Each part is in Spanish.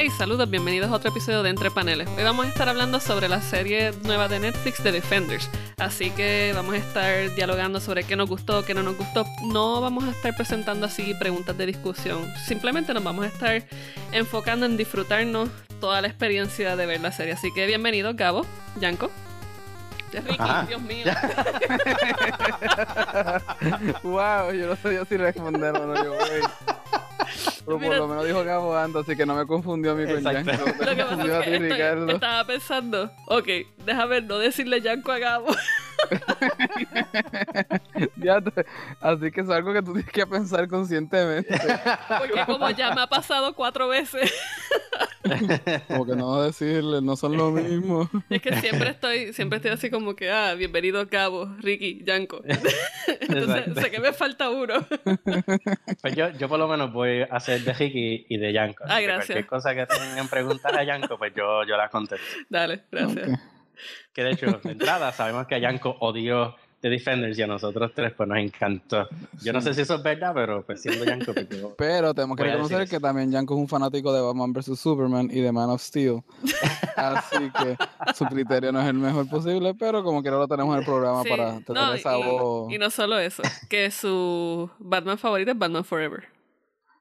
Hey, saludos, bienvenidos a otro episodio de Entre Paneles. Hoy vamos a estar hablando sobre la serie nueva de Netflix de Defenders. Así que vamos a estar dialogando sobre qué nos gustó, qué no nos gustó. No vamos a estar presentando así preguntas de discusión. Simplemente nos vamos a estar enfocando en disfrutarnos toda la experiencia de ver la serie. Así que bienvenido, Gabo, Yanko. Ricky, Dios mío. wow, yo no sabía si responder o no. Yo, pero por lo menos dijo Gabo Ando, así que no me confundió a mí con Yanko. Lo que pasa es que estaba pensando, ok, déjame no decirle Yanko a Gabo. así que es algo que tú tienes que pensar conscientemente. Porque como ya me ha pasado cuatro veces. como que no decirle, no son lo mismo. Es que siempre estoy, siempre estoy así como que, ah, bienvenido Cabo, Ricky, Yanko. Entonces sé que me falta uno. Pues yo, yo por lo menos voy a hacer de Ricky y de Yanko. Ah, gracias. Cualquier cosa que tengan preguntar a Yanko, pues yo, yo la contesto. Dale, gracias. Que de hecho, de entrada, sabemos que Yanko odió The Defenders y a nosotros tres pues nos encantó. Yo no sé si eso es verdad, pero pues siendo Yanko... Pues, pero tenemos que reconocer que también Yanko es un fanático de Batman vs. Superman y de Man of Steel. Así que su criterio no es el mejor posible, pero como quiera lo tenemos en el programa para tener esa voz... Y no solo eso, que su Batman favorito es Batman Forever.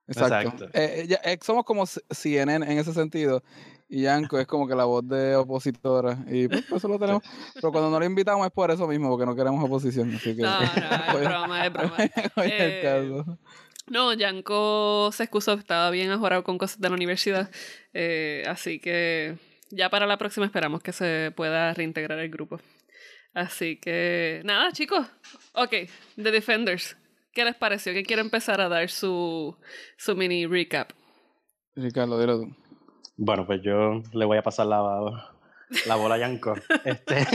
Exacto. Eh, eh, eh, somos como CNN en ese sentido. Y Yanko es como que la voz de opositora. Y pues, eso lo tenemos. Pero cuando no lo invitamos es por eso mismo, porque no queremos oposición. Así que, no, no, es broma, es broma. el caso. No, Yanko se excusó, estaba bien ajorado con cosas de la universidad. así que ya para la próxima esperamos que se pueda reintegrar el grupo. Así que nada, chicos. Ok, The Defenders. ¿Qué les pareció? ¿Qué quiere empezar a dar su, su mini recap? Ricardo, dilo tú. Bueno, pues yo le voy a pasar la, la bola a Yanko. este,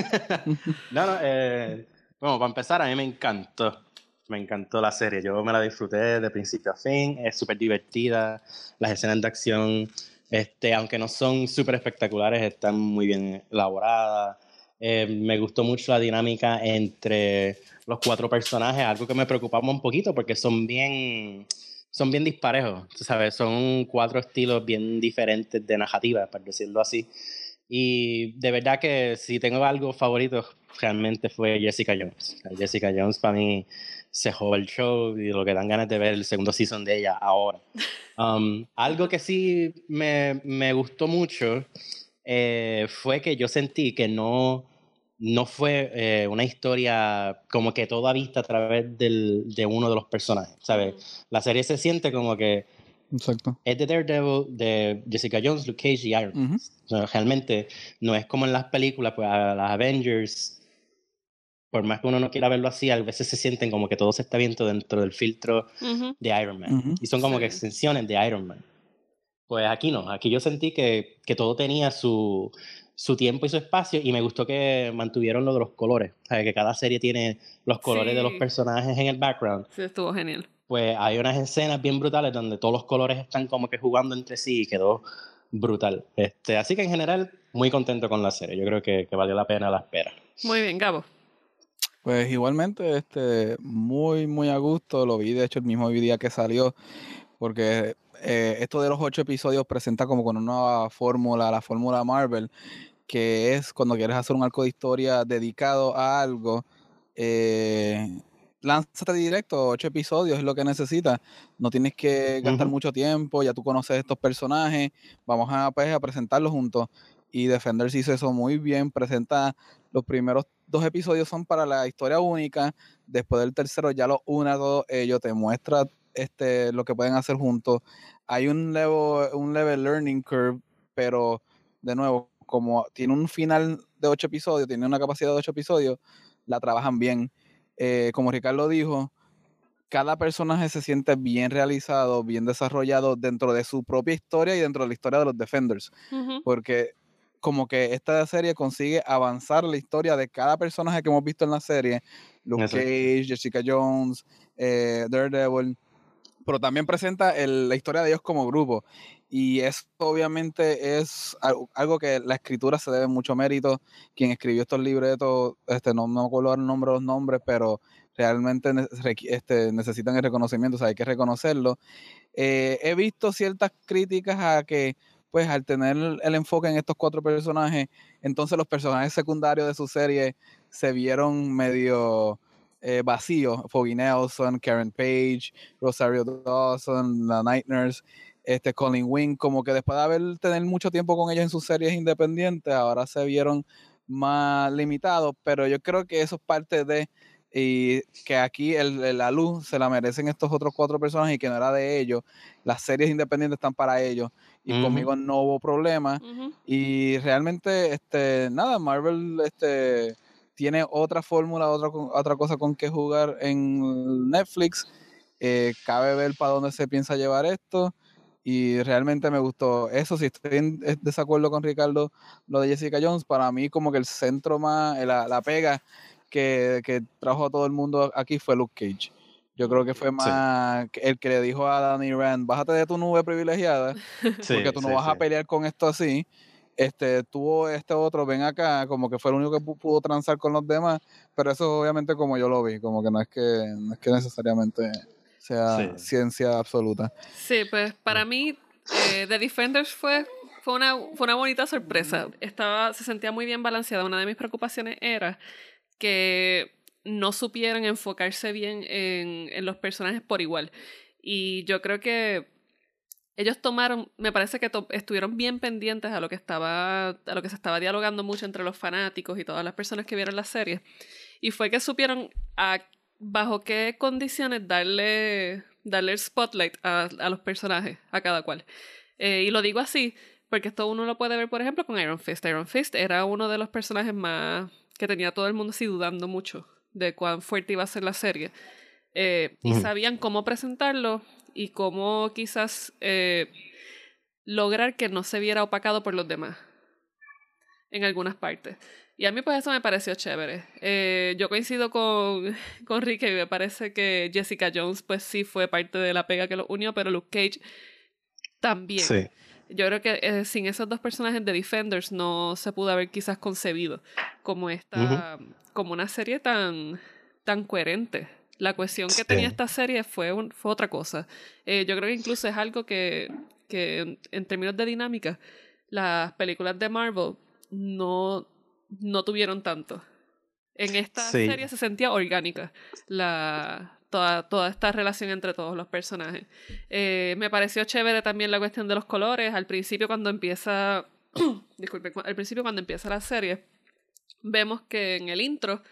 no, no, eh, bueno, para empezar, a mí me encantó. Me encantó la serie. Yo me la disfruté de principio a fin. Es súper divertida. Las escenas de acción, este, aunque no son súper espectaculares, están muy bien elaboradas. Eh, me gustó mucho la dinámica entre los cuatro personajes, algo que me preocupaba un poquito porque son bien, son bien disparejos, ¿sabes? Son cuatro estilos bien diferentes de narrativa, por decirlo así. Y de verdad que si tengo algo favorito, realmente fue Jessica Jones. Jessica Jones para mí se jugó el show y lo que dan ganas de ver el segundo season de ella ahora. Um, algo que sí me, me gustó mucho eh, fue que yo sentí que no, no fue eh, una historia como que toda vista a través del, de uno de los personajes, ¿sabes? La serie se siente como que Exacto. es de Daredevil, de Jessica Jones, Luke Cage y Iron Man. realmente no es como en las películas, pues a las Avengers, por más que uno no quiera verlo así, a veces se sienten como que todo se está viendo dentro del filtro de Iron Man. Y son como que extensiones de Iron Man. Pues aquí no, aquí yo sentí que, que todo tenía su, su tiempo y su espacio y me gustó que mantuvieron lo de los colores, o sea, que cada serie tiene los colores de los personajes en el background. Sí, estuvo genial. Pues hay unas escenas bien brutales donde todos los colores están como que jugando entre sí y quedó brutal. Este, así que en general, muy contento con la serie. Yo creo que, que valió la pena la espera. Muy bien, Gabo. Pues igualmente, este, muy, muy a gusto. Lo vi, de hecho, el mismo día que salió, porque eh, esto de los ocho episodios presenta como con una nueva fórmula, la fórmula Marvel, que es cuando quieres hacer un arco de historia dedicado a algo, eh, lánzate directo, ocho episodios es lo que necesitas, no tienes que gastar mucho tiempo, ya tú conoces estos personajes, vamos a, pues, a presentarlos juntos. Y Defender se hizo eso muy bien, presenta los primeros dos episodios son para la historia única, después del tercero ya lo une a todos ellos, te muestra este, lo que pueden hacer juntos. Hay un level, un level learning curve, pero de nuevo, como tiene un final de ocho episodios, tiene una capacidad de ocho episodios, la trabajan bien. Eh, como Ricardo dijo, cada personaje se siente bien realizado, bien desarrollado dentro de su propia historia y dentro de la historia de los Defenders. Porque como que esta serie consigue avanzar la historia de cada personaje que hemos visto en la serie. Luke Cage, Jessica Jones, eh, Daredevil pero también presenta la historia de ellos como grupo. Y eso obviamente es algo que la escritura se debe mucho mérito. Quien escribió estos libretos, este, no, me acuerdo el nombre los nombres, pero realmente este, necesitan el reconocimiento, o sea, hay que reconocerlo. Eh, he visto ciertas críticas a que pues al tener el enfoque en estos cuatro personajes, entonces los personajes secundarios de su serie se vieron medio eh, vacíos. Foggy Nelson, Karen Page, Rosario Dawson, la Night Nurse, este Colin Wing, como que después de haber tener mucho tiempo con ellos en sus series independientes, ahora se vieron más limitados, pero yo creo que eso es parte de y que aquí el, la luz se la merecen estos otros cuatro personajes y que no era de ellos. Las series independientes están para ellos y conmigo no hubo problema. Y realmente, este, nada, Marvel este, tiene otra fórmula, otra, otra cosa con que jugar en Netflix. Eh, cabe ver para dónde se piensa llevar esto. Y realmente me gustó eso. Si estoy en desacuerdo con Ricardo, lo de Jessica Jones, para mí como que el centro más, la, la pega que, trajo a todo el mundo aquí fue Luke Cage. Yo creo que fue más el que le dijo a Danny Rand, bájate de tu nube privilegiada, porque tú no vas a pelear con esto así. Este, tuvo este otro, ven acá, como que fue el único que pudo transar con los demás, pero eso obviamente como yo lo vi, como que no es que, no es que necesariamente sea ciencia absoluta. Sí, pues para mí eh, The Defenders fue fue una, fue una bonita sorpresa. Estaba, se sentía muy bien balanceada. Una de mis preocupaciones era que no supieran enfocarse bien en, en los personajes por igual. Y yo creo que ellos tomaron, me parece que estuvieron bien pendientes a lo que estaba, a lo que se estaba dialogando mucho entre los fanáticos y todas las personas que vieron la serie. Y fue que supieron a bajo qué condiciones darle, darle el spotlight a, a los personajes, a cada cual. Eh, y lo digo así, porque esto uno lo puede ver, por ejemplo, con Iron Fist. Iron Fist era uno de los personajes más que tenía todo el mundo así dudando mucho de cuán fuerte iba a ser la serie. Eh, y sabían cómo presentarlo y cómo quizás eh, lograr que no se viera opacado por los demás en algunas partes. Y a mí pues eso me pareció chévere. Eh, yo coincido con, con Rick y me parece que Jessica Jones pues sí fue parte de la pega que lo unió, pero Luke Cage también. Sí yo creo que eh, sin esos dos personajes de Defenders no se pudo haber quizás concebido como esta, como una serie tan, tan coherente. La cuestión que tenía esta serie fue, fue otra cosa. Eh, yo creo que incluso es algo que, que en, términos de dinámica, las películas de Marvel no, no tuvieron tanto. En esta serie se sentía orgánica la, toda, toda esta relación entre todos los personajes. Eh, me pareció chévere también la cuestión de los colores. Al principio cuando empieza, disculpe, al principio cuando empieza la serie, vemos que en el intro,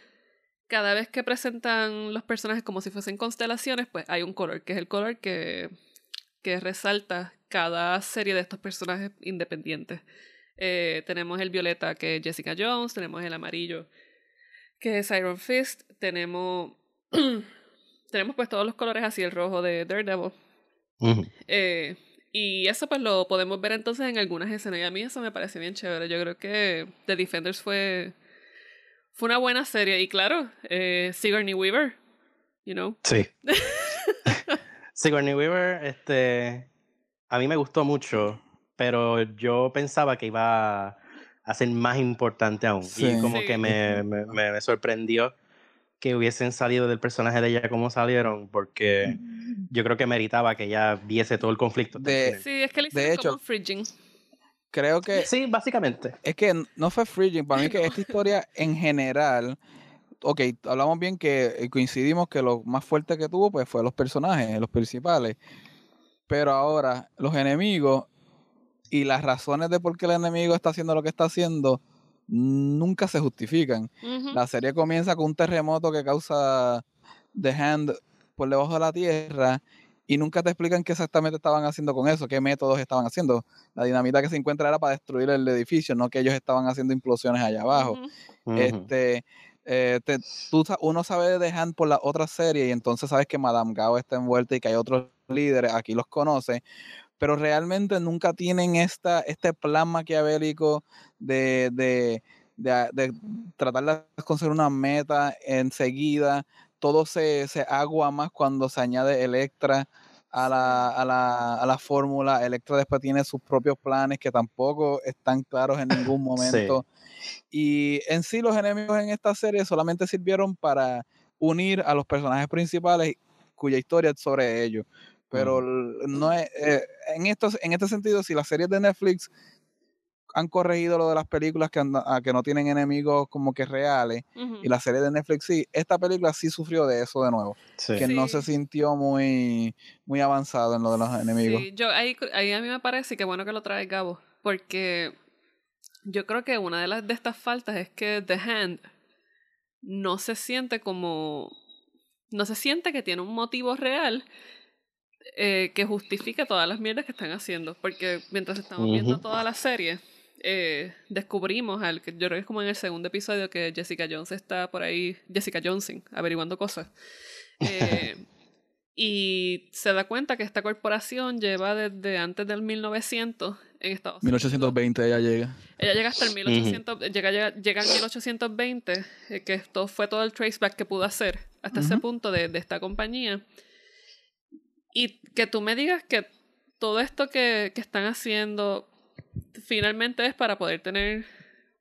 cada vez que presentan los personajes como si fuesen constelaciones, pues hay un color, que es el color que, que resalta cada serie de estos personajes independientes. Eh, tenemos el violeta que es Jessica Jones, tenemos el amarillo que es Iron Fist, tenemos tenemos pues todos los colores así, el rojo de Daredevil. eh, y eso pues lo podemos ver entonces en algunas escenas. Y a mí eso me parece bien chévere. Yo creo que The Defenders fue, fue una buena serie. Y claro, eh, Sigourney Weaver, you know. Sí. Sigourney Weaver, este, a mí me gustó mucho, pero yo pensaba que iba a ser más importante aún. Y como que me, me, me sorprendió que hubiesen salido del personaje de ella como salieron, porque yo creo que meritaba que ella viese todo el conflicto. De, sí, es que le de hecho, como fridging. Creo que. Sí, básicamente. Es que no fue fridging. Para mí, que esta historia en general. Ok, hablamos bien que eh, coincidimos que lo más fuerte que tuvo pues fue los personajes, los principales. Pero ahora, los enemigos y las razones de por qué el enemigo está haciendo lo que está haciendo nunca se justifican. La serie comienza con un terremoto que causa The Hand por debajo de la tierra y nunca te explican qué exactamente estaban haciendo con eso, qué métodos estaban haciendo. La dinamita que se encuentra era para destruir el edificio, no que ellos estaban haciendo implosiones allá abajo. Este, eh, tú, uno sabe de Hand por la otra serie y entonces sabes que Madame Gao está envuelta y que hay otros líderes, aquí los conoce, pero realmente nunca tienen esta, este plan maquiavélico de, de, de, tratar de conseguir una meta enseguida. Todo se, se agua más cuando se añade Electra a la, a la, a la fórmula. Electra después tiene sus propios planes que tampoco están claros en ningún momento. Y en sí los enemigos en esta serie solamente sirvieron para unir a los personajes principales cuya historia es sobre ellos pero no es, eh, en, estos, en este sentido, si las series de Netflix han corregido lo de las películas que, que no tienen enemigos como que reales y la serie de Netflix sí, esta película sí sufrió de eso de nuevo, que no se sintió muy, muy avanzado en lo de los enemigos. Sí, yo, ahí, ahí a mí me parece que bueno que lo trae Gabo, porque yo creo que una de las de estas faltas es que The Hand no se siente como no se siente que tiene un motivo real eh, que justifique todas las mierdas que están haciendo. Porque mientras estamos viendo toda la serie, eh, descubrimos, al, yo creo que es como en el segundo episodio, que Jessica Jones está por ahí, Jessica Johnson, averiguando cosas. Eh, y se da cuenta que esta corporación lleva desde antes del 1900 en Estados Unidos. 1820 ella llega. Ella llega hasta el 1800, llega, llega, llega, en 1820, eh, que esto fue todo el traceback que pudo hacer hasta ese punto de, de esta compañía. Y que tú me digas que todo esto que, que están haciendo finalmente es para poder tener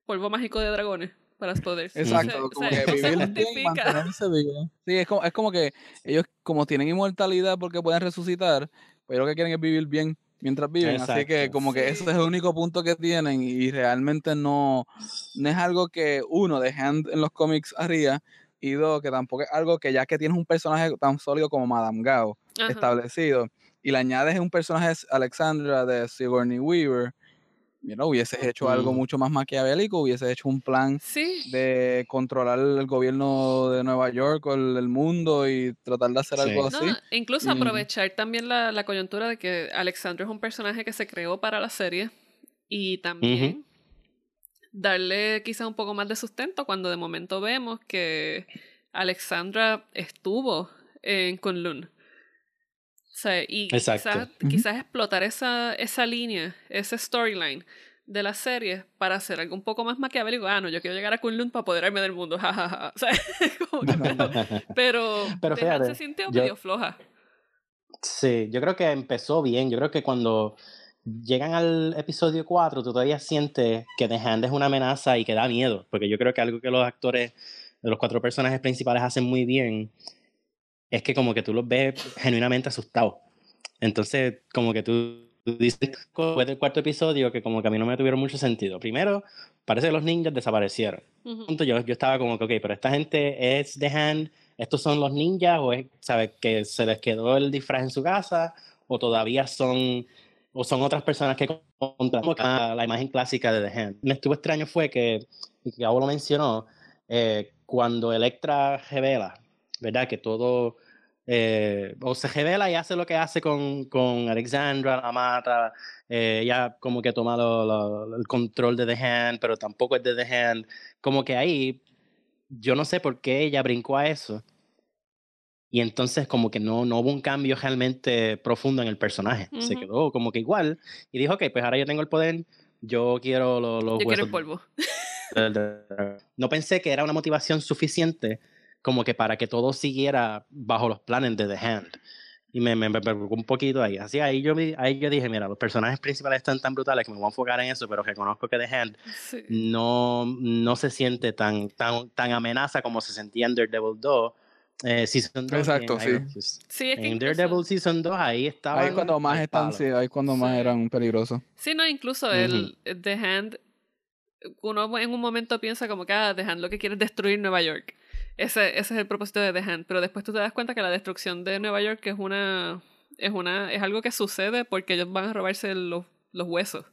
polvo mágico de dragones para poder Exacto, como que vivir bien mantenerse vivo. Sí, es como, es como que ellos como tienen inmortalidad porque pueden resucitar, pero lo que quieren es vivir bien mientras viven, así que como que ese es el único punto que tienen y realmente no, no es algo que uno dejan en los cómics arriba y dos, que tampoco es algo que ya que tienes un personaje tan sólido como Madame Gao establecido y le añades un personaje Alexandra de Sigourney Weaver, you hubieses hecho algo mucho más maquiavélico, hubieses hecho un plan de controlar el gobierno de Nueva York o el, mundo y tratar de hacer algo así. incluso aprovechar también la, la, coyuntura de que Alexandra es un personaje que se creó para la serie y también darle quizás un poco más de sustento cuando de momento vemos que Alexandra estuvo en Kunlun. Sea, y quizás, quizás, explotar esa, esa línea, ese storyline de la serie para hacer algo un poco más maquiavélico. Ah, no, yo quiero llegar a Kunlun para apoderarme del mundo. Ja, O sea, como que, pero, pero, se sintió medio floja. Sí, yo creo que empezó bien. Yo creo que cuando llegan al episodio 4, tú todavía sientes que The Hand es una amenaza y que da miedo. Porque yo creo que algo que los actores los cuatro personajes principales hacen muy bien es que como que tú los ves genuinamente asustados. Entonces, como que tú dices después del cuarto episodio que como que a mí no me tuvieron mucho sentido. Primero, parece que los ninjas desaparecieron. yo, yo estaba como que, ok, pero esta gente es The Hand, estos son los ninjas, o es, ¿sabes? Que se les quedó el disfraz en su casa, o todavía son, o son otras personas que contra la imagen clásica de The Hand. Me estuvo extraño fue que, y que lo mencionó, eh, cuando Electra revela ¿verdad? Que todo eh, o se revela y hace lo que hace con, con Alexandra, la mata, eh, ella como que toma el control de The Hand, pero tampoco es de The Hand. Como que ahí, yo no sé por qué ella brincó a eso. Y entonces como que no, no hubo un cambio realmente profundo en el personaje. Se quedó como que igual. Y dijo, ok, pues ahora yo tengo el poder, yo quiero los, yo Quiero el polvo. no pensé que era una motivación suficiente como que para que todo siguiera bajo los planes de The Hand. Y me, me, preocupó un poquito ahí. Así ahí yo, ahí yo dije, mira, los personajes principales están tan brutales que me voy a enfocar en eso, pero reconozco que The Hand no, no se siente tan, tan, tan amenaza como se sentía en Daredevil 2. Eh, Season 2 Exacto, sí. sí es que en Daredevil Season 2 ahí estaba. Ahí cuando más están, sí, ahí cuando más eran peligrosos. Sí, no, incluso el The Hand, uno en un momento piensa como que ah, The Hand lo que quiere es destruir Nueva York. Ese, ese es el propósito de The Hand. Pero después tú te das cuenta que la destrucción de Nueva York es una. es una. es algo que sucede porque ellos van a robarse los, los huesos.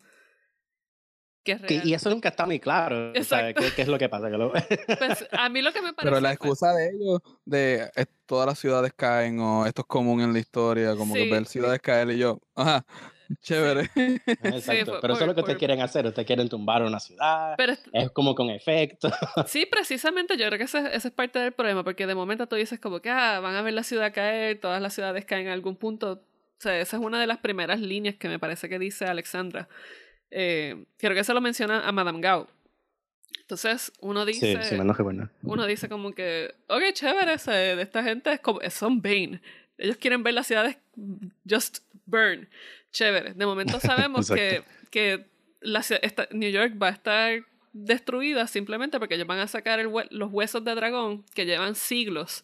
y eso nunca está muy claro. ¿Qué, ¿Qué, es lo que pasa? Pues, a mí lo que me parece. Pero la excusa de ellos, de todas las ciudades caen, o esto es común en la historia, como que ver ciudades caer y yo, ajá, Chévere. Exacto. pero eso es lo que ustedes quieren hacer. Ustedes quieren tumbar una ciudad. es como con efecto. Sí, precisamente. Yo creo que ese, es parte del problema. Porque de momento tú dices como que ah, van a ver la ciudad caer. Todas las ciudades caen en algún punto. O sea, esa es una de las primeras líneas que me parece que dice Alexandra. Eh, creo que se lo menciona a Madame Gao. Entonces uno dice. Sí, sí, bueno. Uno dice como que. Ok, chévere. Ese, de esta gente es como. Son Bane. Ellos quieren ver las ciudades just burn chévere. De momento sabemos que, que la, New York va a estar destruida simplemente porque ellos van a sacar los huesos de dragón que llevan siglos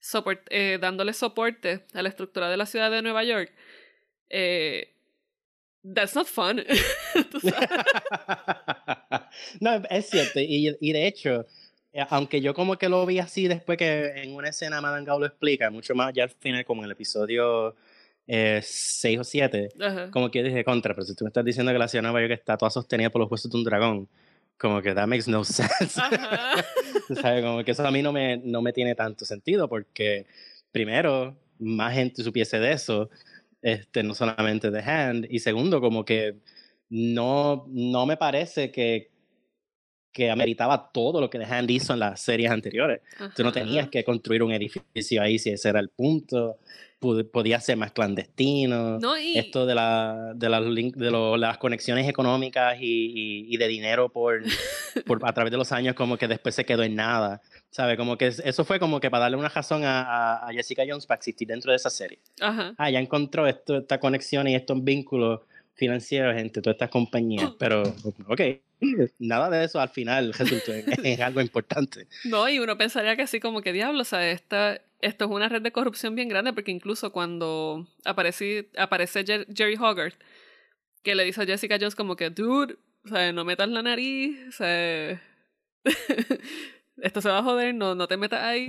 soport- eh, dándole soporte a la estructura de la ciudad de Nueva York, eh, that's not fun. No, es cierto. Y, y de hecho, aunque yo como que lo vi así después que en una escena Madame Gao lo explica, mucho más ya al final, como en el episodio 6 o 7, Ajá. como que dije contra, pero si tú me estás diciendo que la ciudad de Nueva York está toda sostenida por los huesos de un dragón, como que that makes no sense. Sabes, como que eso a mí no me, no me tiene tanto sentido porque, primero, más gente supiese de eso, este, no solamente The Hand, y segundo, como que no, no me parece que, que ameritaba todo lo que The Hand hizo en las series anteriores. Tú no tenías Ajá. que construir un edificio ahí si ese era el punto. Pu- Podía ser más clandestino. No, y Esto de, la, de, las, de lo- las conexiones económicas y, y- y de dinero por, por, a través de los años, como que después se quedó en nada. ¿Sabe? Como que es- eso fue como que para darle una razón a, a- a Jessica Jones para existir dentro de esa serie. Ajá. Ah, ya encontró esto, esta conexión y estos vínculos financieros entre todas estas compañías. Pero, ok, nada de eso al final resultó en, en algo importante. No, y uno pensaría que así como que diablo, o sea, esta, esto es una red de corrupción bien grande, porque incluso cuando aparece, aparece Jer- Jerry Hogarth, que le dice a Jessica Jones como que, dude, o sea, no metas la nariz, o sea, esto se va a joder, no, no te metas ahí.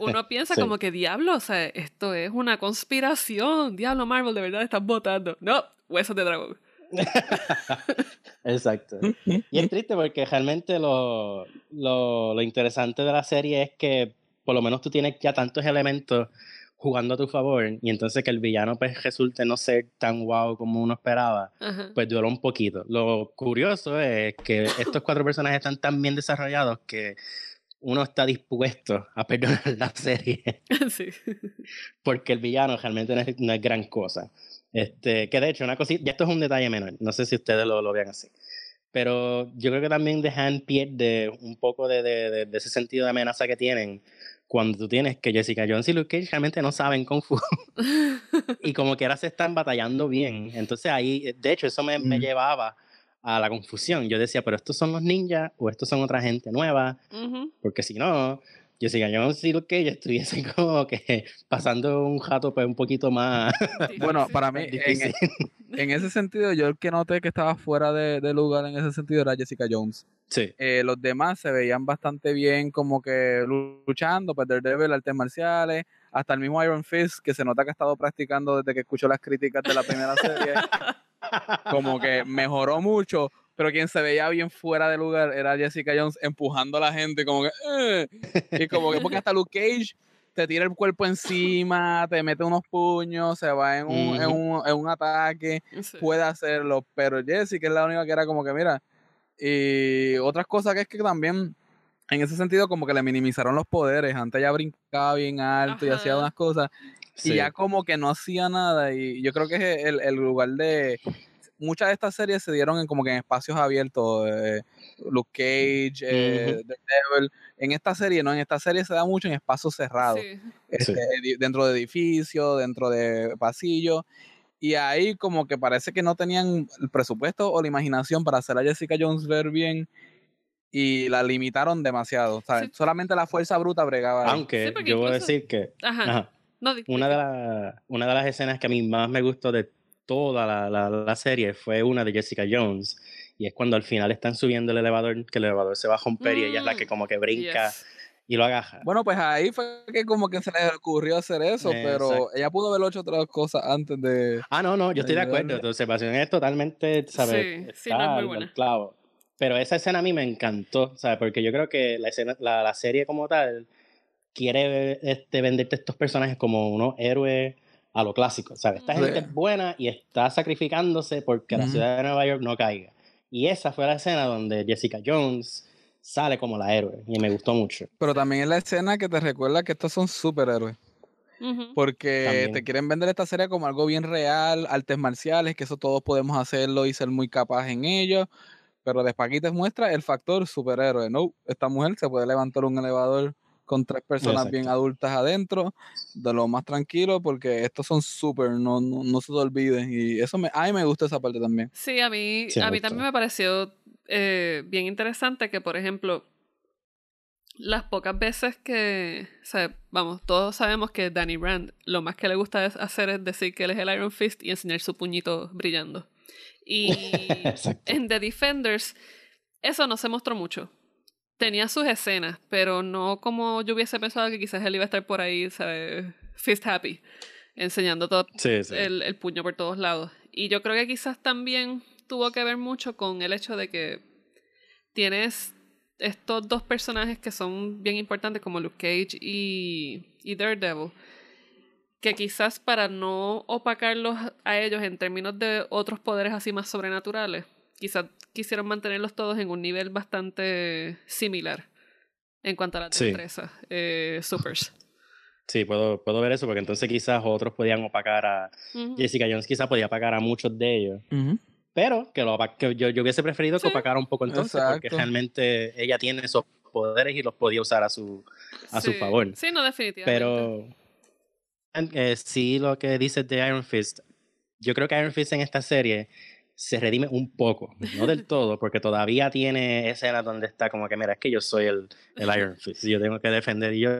Uno piensa Sí. como que, diablo, o sea, esto es una conspiración, diablo Marvel, de verdad estás votando. No, huesos de dragón. Exacto. Y es triste porque realmente lo, lo, lo interesante de la serie es que por lo menos tú tienes ya tantos elementos jugando a tu favor y entonces que el villano pues resulte no ser tan guau como uno esperaba, Ajá. pues duró un poquito. Lo curioso es que estos cuatro personajes están tan bien desarrollados que uno está dispuesto a perdonar la serie sí. porque el villano realmente no es, no es gran cosa. Este, que de hecho, una cosita, ya esto es un detalle menor, no sé si ustedes lo, lo vean así. Pero yo creo que también The Hand pierde un poco de, de, de, de ese sentido de amenaza que tienen cuando tú tienes que Jessica Jones y Luke Cage realmente no saben Kung Fu y como que ahora se están batallando bien. Entonces ahí, de hecho, eso me, me Mm. llevaba a la confusión. Yo decía, pero estos son los ninjas o estos son otra gente nueva, porque si no, Jessica Jones y Luke Cage estuviesen como que pasando un jato pues un poquito más Bueno, para mí, en, difícil. en ese sentido, yo el que noté que estaba fuera de, de lugar en ese sentido era Jessica Jones. Sí, Eh, los demás se veían bastante bien como que luchando, pues Daredevil, artes marciales, hasta el mismo Iron Fist, que se nota que ha estado practicando desde que escuchó las críticas de la primera serie, como que mejoró mucho, pero quien se veía bien fuera de lugar era Jessica Jones empujando a la gente, como que, "Eh", y como que, porque hasta Luke Cage te tira el cuerpo encima, te mete unos puños, se va en un, en un, en un ataque, Sí. puede hacerlo, pero Jessica es la única que era como que, mira, y otras cosas que es que también, en ese sentido, como que le minimizaron los poderes, antes ya brincaba bien alto y hacía unas cosas, sí. y ya como que no hacía nada, y yo creo que es el, el lugar de... Muchas de estas series se dieron en como que en espacios abiertos, eh, Luke Cage, eh, Daredevil. En esta serie, no, en esta serie se da mucho en espacios cerrados Sí. este, dentro de edificios, dentro de pasillos. Y ahí como que parece que no tenían el presupuesto o la imaginación para hacer a Jessica Jones ver bien y la limitaron demasiado. ¿sabes? Sí. Solamente la fuerza bruta bregaba. ahí. Aunque Sí, yo voy a incluso- decir que Ajá. ajá, No, una, de la- una de las escenas que a mí más me gustó de toda la, la- la serie fue una de Jessica Jones. Y es cuando al final están subiendo el elevador, que el elevador se va a romper y ella es la que Mm, como que brinca yes. y lo agaja. Bueno, pues ahí fue que como que se les ocurrió hacer eso, pero Exacto. ella pudo haber hecho otras cosas antes de... Ah, no, no, yo estoy de acuerdo. Tu observación es totalmente, ¿sabes? Sí, sí, no es Está muy buena. clavo. Pero esa escena a mí me encantó, ¿sabes? Porque yo creo que la, escena, la, la serie como tal quiere este, venderte estos personajes como unos héroes a lo clásico, ¿sabes? Esta gente es buena y está sacrificándose porque la ciudad de Nueva York no caiga. Y esa fue la escena donde Jessica Jones sale como la héroe y me gustó mucho. Pero también es la escena que te recuerda que estos son superhéroes. Porque También. te quieren vender esta serie como algo bien real, artes marciales, que eso todos podemos hacerlo y ser muy capaz en ello. Pero después aquí te muestra el factor superhéroe. No, esta mujer se puede levantar un elevador con tres personas bien adultas adentro, de lo más tranquilo, porque estos son super, no, no, no se te olviden. Y eso me, a mí me gusta esa parte también. Sí, a mí, Sí, a mí también me pareció eh, bien interesante que, por ejemplo, las pocas veces que, o sea, vamos, todos sabemos que Danny Rand lo más que le gusta hacer es decir que él es el Iron Fist y enseñar su puñito brillando. Y en The Defenders eso no se mostró mucho. Tenía sus escenas, pero no como yo hubiese pensado que quizás él iba a estar por ahí, ¿sabes? Fist happy, enseñando todo El, el puño por todos lados. Y yo creo que quizás también tuvo que ver mucho con el hecho de que tienes estos dos personajes que son bien importantes como Luke Cage y, y Daredevil, que quizás para no opacarlos a ellos en términos de otros poderes así más sobrenaturales, quizás quisieron mantenerlos todos en un nivel bastante similar en cuanto a la destreza. Eh, supers. Sí, puedo, puedo ver eso, porque entonces quizás otros podían opacar a. Jessica Jones quizás podía opacar a muchos de ellos. Pero que, lo, que yo, yo hubiese preferido que opacara un poco entonces, porque realmente ella tiene esos poderes y los podía usar a su, a su favor. Sí, no, definitivamente. Pero eh, sí, lo que dices de Iron Fist, yo creo que Iron Fist en esta serie se redime un poco, no del todo, porque todavía tiene escena donde está como que, mira, es que yo soy el, el Iron Fist, y yo tengo que defender, y yo,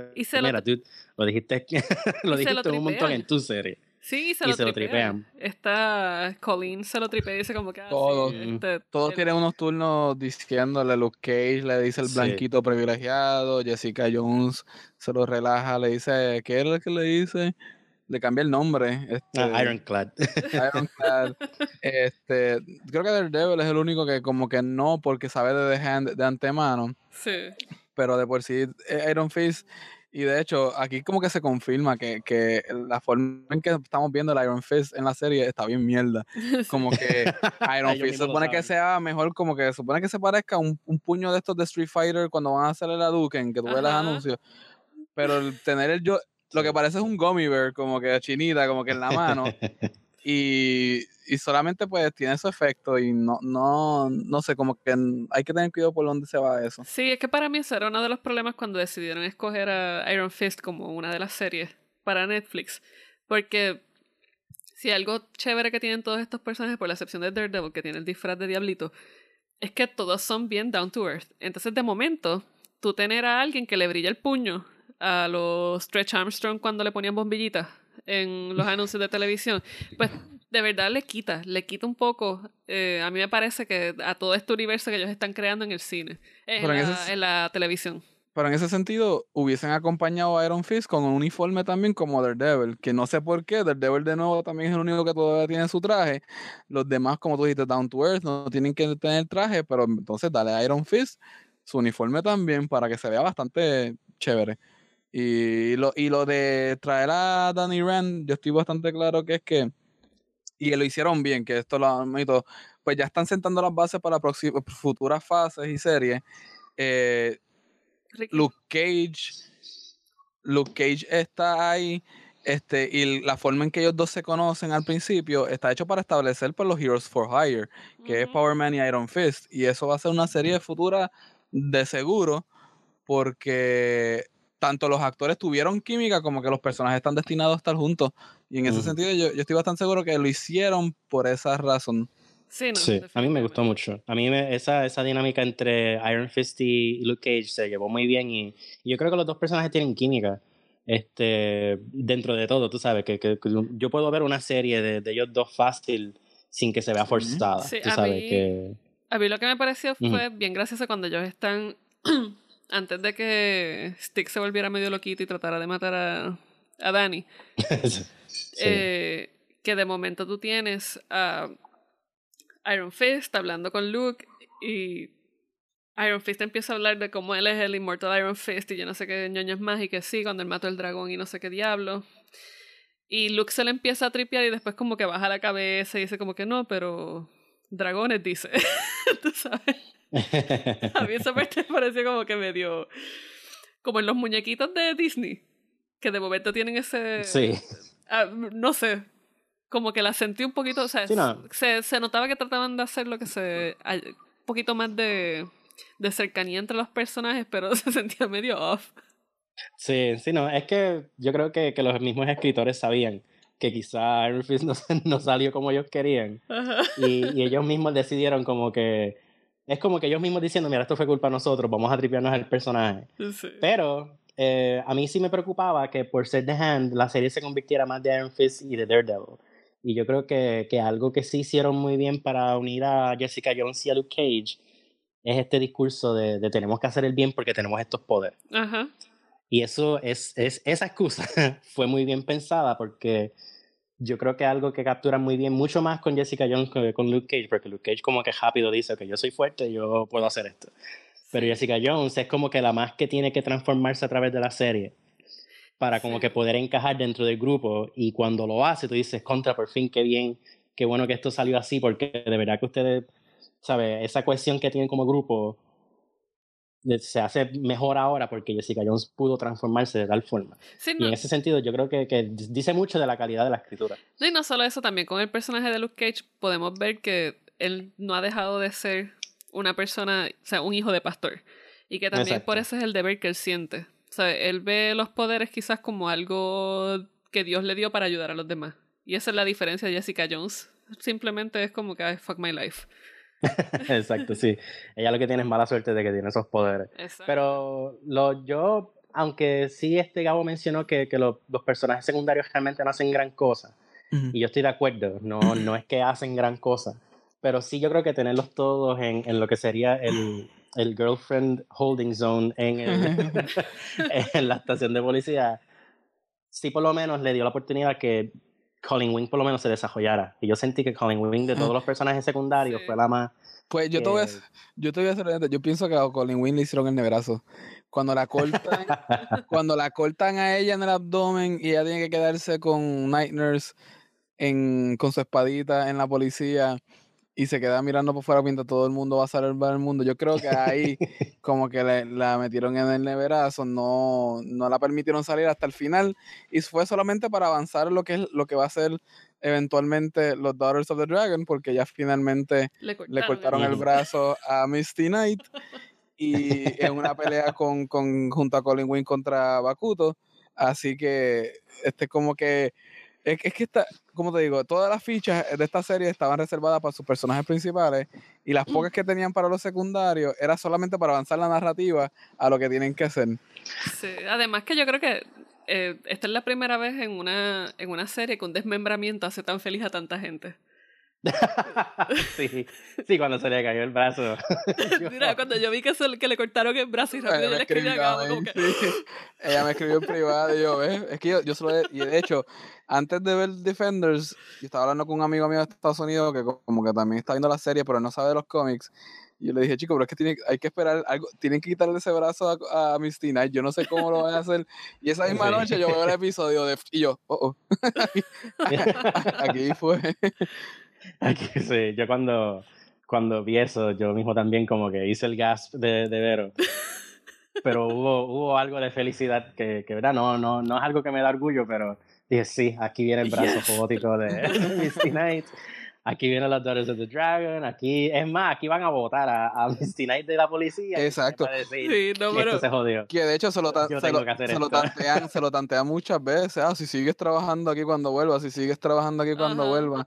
mira, tú lo dijiste, lo dijiste un montón en tu serie. Sí, se, lo, tripean. Está Colleen se lo tripea y dice como que... Ah, todos, este, todos tienen unos turnos diciéndole, Luke Cage le dice el blanquito privilegiado, Jessica Jones se lo relaja, le dice, ¿qué es lo que le dice? Le cambia el nombre. Este, ah, Ironclad. Ironclad. este, creo que Daredevil es el único que como que no, porque sabe de The Hand de antemano. Sí. Pero de por sí, eh, Iron Fist. Y de hecho, aquí como que se confirma que, que la forma en que estamos viendo el Iron Fist en la serie está bien mierda. Como que Iron Fist supone que sea mejor, como que supone que se parezca a un, un, puño de estos de Street Fighter cuando van a hacer el Hadouken, que tú ves los anuncios. Pero el tener el, yo, lo que parece es un gummy bear, como que chinita, como que en la mano. y, y, solamente pues tiene su efecto y no, no, no sé, como que hay que tener cuidado por dónde se va eso. Sí, es que para mí eso era uno de los problemas cuando decidieron escoger a Iron Fist como una de las series para Netflix. Porque si algo chévere que tienen todos estos personajes, por la excepción de Daredevil, que tiene el disfraz de Diablito, es que todos son bien down to earth. Entonces, de momento, tú tener a alguien que le brilla el puño a los Stretch Armstrong cuando le ponían bombillitas en los anuncios de televisión, pues de verdad le quita, le quita un poco. Eh, a mí me parece que a todo este universo que ellos están creando en el cine, en, la, en la televisión. Pero en ese sentido, hubiesen acompañado a Iron Fist con un uniforme también como Daredevil, que no sé por qué, Daredevil de nuevo también es el único que todavía tiene su traje. Los demás, como tú dijiste, Down to Earth, no tienen que tener traje, pero entonces dale a Iron Fist su uniforme también para que se vea bastante chévere. Y lo, y lo de traer a Danny Rand, yo estoy bastante claro que es que, y lo hicieron bien, que esto lo admito, pues ya están sentando las bases para futuras fases y series. Eh, Luke Cage, Luke Cage está ahí, este, y la forma en que ellos dos se conocen al principio está hecho para establecer por pues, los Heroes for Hire, que es Power Man y Iron Fist, y eso va a ser una serie futura de seguro, porque tanto los actores tuvieron química como que los personajes están destinados a estar juntos. Y en ese sentido yo, yo, estoy bastante seguro que lo hicieron por esa razón. Sí, a mí me gustó mucho. A mí esa, esa dinámica entre Iron Fist y Luke Cage se llevó muy bien y, yo creo que los dos personajes tienen química. Este, dentro de todo, tú sabes, que, que, yo puedo ver una serie de, de, ellos dos fácil sin que se vea forzada. Sí, tú sabes mí, que... a mí lo que me pareció fue bien gracioso cuando ellos están antes de que Stick se volviera medio loquito y tratara de matar a, a Danny, eh, que de momento tú tienes a Iron Fist hablando con Luke y Iron Fist empieza a hablar de cómo él es el Immortal Iron Fist y yo no sé qué ñoños más y que sí, cuando él mató al dragón y no sé qué diablo. Y Luke se le empieza a tripear y después como que baja la cabeza y dice como que no, pero dragones dice. ¿Tú sabes? a mí esa parte me pareció como que medio. Como en los muñequitos de Disney, que de momento tienen ese. Sí. Ah, no sé. Como que la sentí un poquito. O sea, se, se notaba que trataban de hacer lo que se. Un poquito más de, de cercanía entre los personajes, pero se sentía medio off. Sí, sí, no. Es que yo creo que, que los mismos escritores sabían que quizá Iron Fist no, no, salió como ellos querían. Y, y, ellos mismos decidieron como que es como que ellos mismos diciendo, mira, esto fue culpa de nosotros, vamos a tripearnos al personaje. Sí. Pero eh, a mí sí me preocupaba que por ser The Hand, la serie se convirtiera más de Iron Fist y de Daredevil. Y yo creo que, que algo que sí hicieron muy bien para unir a Jessica Jones y a Luke Cage es este discurso de, de tenemos que hacer el bien porque tenemos estos poderes. Ajá. Y eso es, es esa excusa fue muy bien pensada porque yo creo que algo que captura muy bien, mucho más con Jessica Jones que con Luke Cage, porque Luke Cage como que rápido dice que yo soy fuerte, yo puedo hacer esto. Pero. Jessica Jones es como que la más que tiene que transformarse a través de la serie para como que poder encajar dentro del grupo y cuando lo hace tú dices, contra, por fin, qué bien, qué bueno que esto salió así, porque de verdad que ustedes, ¿sabes? Esa cuestión que tienen como grupo se hace mejor ahora porque Jessica Jones pudo transformarse de tal forma. Sí, Y en ese sentido yo creo que, que dice mucho de la calidad de la escritura. no, y no solo eso, también con el personaje de Luke Cage podemos ver que él no ha dejado de ser una persona, o sea, un hijo de pastor. Y que también por eso es el deber que él siente. O sea, él ve los poderes quizás como algo que Dios le dio para ayudar a los demás. Y esa es la diferencia de Jessica Jones. Simplemente es como que, "Ay, fuck my life. Exacto, sí. Ella lo que tiene es mala suerte de que tiene esos poderes. Exacto. Pero lo, yo, aunque sí este Gabo mencionó que, que lo- los personajes secundarios realmente no hacen gran cosa, y yo estoy de acuerdo, no, no es que hacen gran cosa, pero sí yo creo que tenerlos todos en, en lo que sería el, el girlfriend holding zone en, el- en la estación de policía, sí por lo menos le dio la oportunidad que Colin Wing por lo menos se desarrollara. Y yo sentí que Colin Wing de todos los personajes secundarios Sí. fue la más... Pues yo te voy a, yo te voy a honesto, yo pienso que a Colin Wing le hicieron el nebrazo. Cuando la cortan, cuando la cortan a ella en el abdomen y ella tiene que quedarse con Night Nurse en, con su espadita en la policía y se queda mirando por fuera mientras todo el mundo va a salvar el mundo. Yo creo que ahí como que le- la metieron en el neverazo, no, no la permitieron salir hasta el final y fue solamente para avanzar lo que es lo que va a ser eventualmente los Daughters of the Dragon, porque ya finalmente le le cortaron el brazo. a Misty Knight y en una pelea con, con junto a Colin Wing contra Bakuto. Así que este como que es, que- es que está, como te digo, todas las fichas de esta serie estaban reservadas para sus personajes principales y las pocas que tenían para los secundarios era solamente para avanzar la narrativa a lo que tienen que hacer. Sí, además que yo creo que eh, esta es la primera vez en una, en una serie que un desmembramiento hace tan feliz a tanta gente. sí, sí, cuando se le cayó el brazo. Mira, cuando yo vi que, se- que le cortaron el brazo y rápido Ella le escribí como que... sí. Ella me escribió en privado y yo, ¿ves? Es que yo, yo solo, y de hecho, antes de ver Defenders, yo estaba hablando con un amigo mío de Estados Unidos que co- como que también está viendo la serie, pero no sabe de los cómics. Y yo le dije, chico, pero es que tiene, hay que esperar algo, tienen que quitarle ese brazo a, a Misty Knight, yo no sé cómo lo van a hacer. Y esa misma Sí. noche yo veo el episodio de, y yo, oh, oh, aquí fue. Aquí, sí, yo cuando, cuando vi eso, yo mismo también como que hice el gasp de, de Vero. Pero hubo, hubo algo de felicidad que, que, ¿verdad? No, no, no es algo que me da orgullo, pero dije, sí, aquí viene el brazo Yes. robótico de, de Misty Knight. Aquí vienen los Daughters of the Dragon. Aquí, es más, aquí van a votar a, a Misty Knight de la policía. Exacto. Decir Sí, no, pero... esto se jodió. Que de hecho se lo, tan- se lo, se lo tantean, se lo tantean muchas veces. Ah, si sigues trabajando aquí cuando vuelvas, si sigues trabajando aquí cuando Ajá. vuelvas.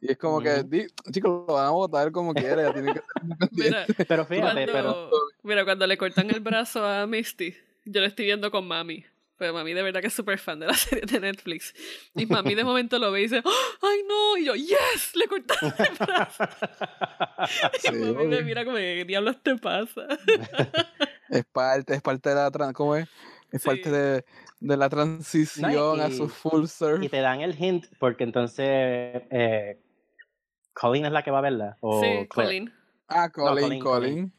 Y es como que, chicos, lo van a votar como quiera, ya tienen que estar muy pendientes. Mira, Pero fíjate, cuando, pero... mira, cuando le cortan el brazo a Misty, yo lo estoy viendo con mami. Pero mami de verdad que es súper fan de la serie de Netflix. Y mami de momento lo ve y dice, ¡Oh! ¡ay no! Y yo, ¡yes! Le cortaron el brazo. Y mami me mira como, ¿qué diablos te pasa? Es parte, es parte de la ¿cómo es? Es Sí. parte de, de la transición a su full surf. Y te dan el hint porque entonces eh, Colin es la que va a verla. O sí, Claire. Colin. Ah, Colin, Colin, Colin. Colin.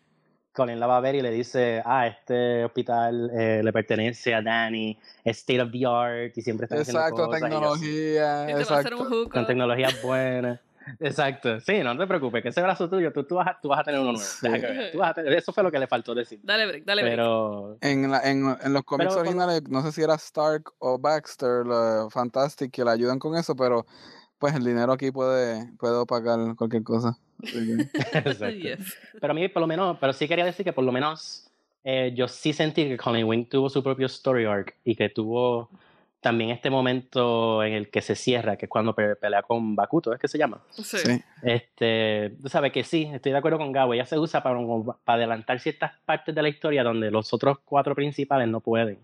Colin la va a ver y le dice, ah, este hospital eh, le pertenece a Danny, es state of the art y siempre haciendo Exacto, cosas. y yo, tecnología. Y te va a hacer un Exacto. hook. con tecnologías buenas. Exacto, sí, no te preocupes, que ese brazo tuyo, tú, tú, vas, a, tú vas a tener uno nuevo. Sí. Deja que ver, tú vas a tener- eso fue lo que le faltó decir. Dale break, dale break. Pero, En, la- en, en los cómics Pero originales, no sé si era Stark o Baxter, la Fantastic, que le ayudan con eso, pero pues el dinero aquí puede, puede opacar cualquier cosa. Yes. pero a mí, por lo menos, pero sí quería decir que por lo menos eh, yo sí sentí que Colin Wing tuvo su propio story arc y que tuvo también este momento en el que se cierra, que es cuando pelea con Bakuto, ¿es que se llama? Sí. Sí. Este, tú sabes que sí, estoy de acuerdo con Gabo, ella se usa para, para adelantar ciertas partes de la historia donde los otros cuatro principales no pueden.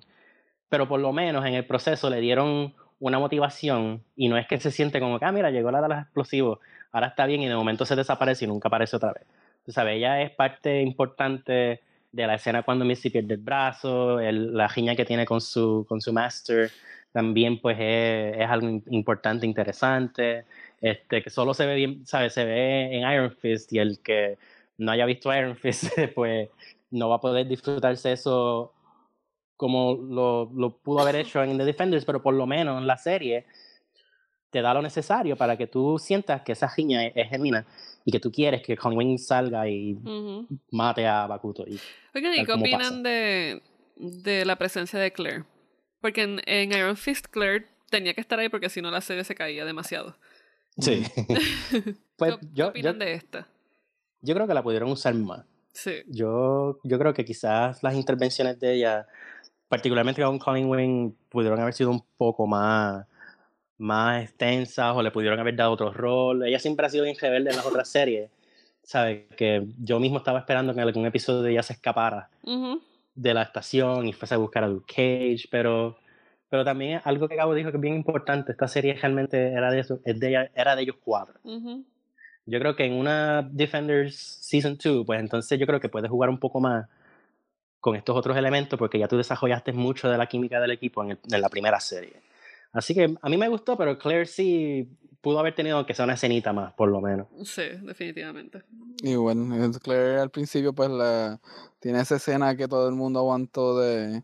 Pero por lo menos en el proceso le dieron una motivación y no es que se siente como que, ah, mira, llegó la de los explosivos, ahora está bien y de momento se desaparece y nunca aparece otra vez. Tú sabes, ella es parte importante de la escena cuando Missy pierde el brazo, el, la giña que tiene con su, con su master, también pues es, es, algo importante, interesante, este, que solo se ve bien, ¿sabes? Se ve en Iron Fist y el que no haya visto Iron Fist, pues no va a poder disfrutarse eso como lo, lo pudo haber hecho en The Defenders, pero por lo menos en la serie te da lo necesario para que tú sientas que esa giña es, es genuina y que tú quieres que Conwing salga y uh -huh. mate a Bakuto. Y, Oigan, ¿y qué opinan de, de la presencia de Claire? Porque en, en, Iron Fist Claire tenía que estar ahí porque si no la serie se caía demasiado. Sí. pues, ¿Qué, yo, ¿qué opinan yo, de esta? Yo creo que la pudieron usar más. Sí. Yo, yo creo que quizás las intervenciones de ella, particularmente con Colin Wing, pudieron haber sido un poco más más extensas o le pudieron haber dado otro rol. Ella siempre ha sido bien rebelde en las otras series. ¿Sabes? Que yo mismo estaba esperando que en algún episodio de ella se escapara Uh -huh. de la estación y fuese a buscar a Luke Cage, pero, pero también algo que Gabo dijo que es bien importante, esta serie realmente era de, eso, es de, ella, era de ellos cuatro. Uh -huh. Yo creo que en una Defenders Season 2, pues entonces yo creo que puedes jugar un poco más con estos otros elementos porque ya tú desarrollaste mucho de la química del equipo en, el, en la primera serie. Así que a mí me gustó, pero Claire sí pudo haber tenido que sea una escenita más, por lo menos. Sí, definitivamente. Y bueno, Claire al principio pues la, tiene esa escena que todo el mundo aguantó de,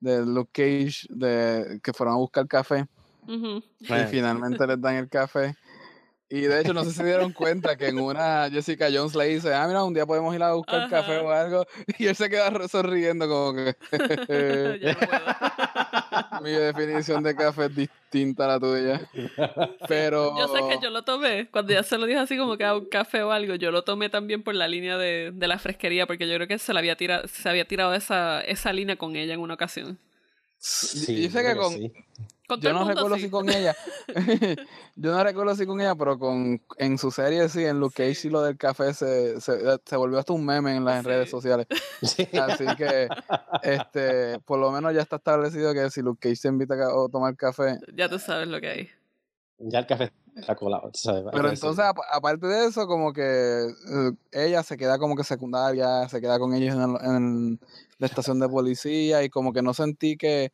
de Luke Cage, de que fueron a buscar café. Uh -huh. Y finalmente les dan el café. Y de hecho, no sé si dieron cuenta que en una Jessica Jones le dice, ah, mira, un día podemos ir a buscar Ajá. café o algo. Y él se queda sonriendo como que... ya no puedo. Mi definición de café es distinta a la tuya. Pero... Yo sé que yo lo tomé, cuando ya se lo dijo así como que a un café o algo, yo lo tomé también por la línea de, de la fresquería, porque yo creo que se, la había tirado, se había tirado esa, esa línea con ella en una ocasión. Sí, yo sé que con... sí. Con yo no mundo, recuerdo sí. si con ella. yo no recuerdo si con ella, pero con en su serie sí, en Luke Cage y lo del café se, se, se volvió hasta un meme en las Sí. redes sociales. Sí. Así que este, por lo menos ya está establecido que si Luke Cage te invita a tomar café. Ya tú sabes lo que hay. Ya el café está colado, tú ¿sabes? Pero sí. entonces, apa- aparte de eso, como que eh, ella se queda como que secundaria, se queda con ellos en, el- en la estación de policía y como que no sentí que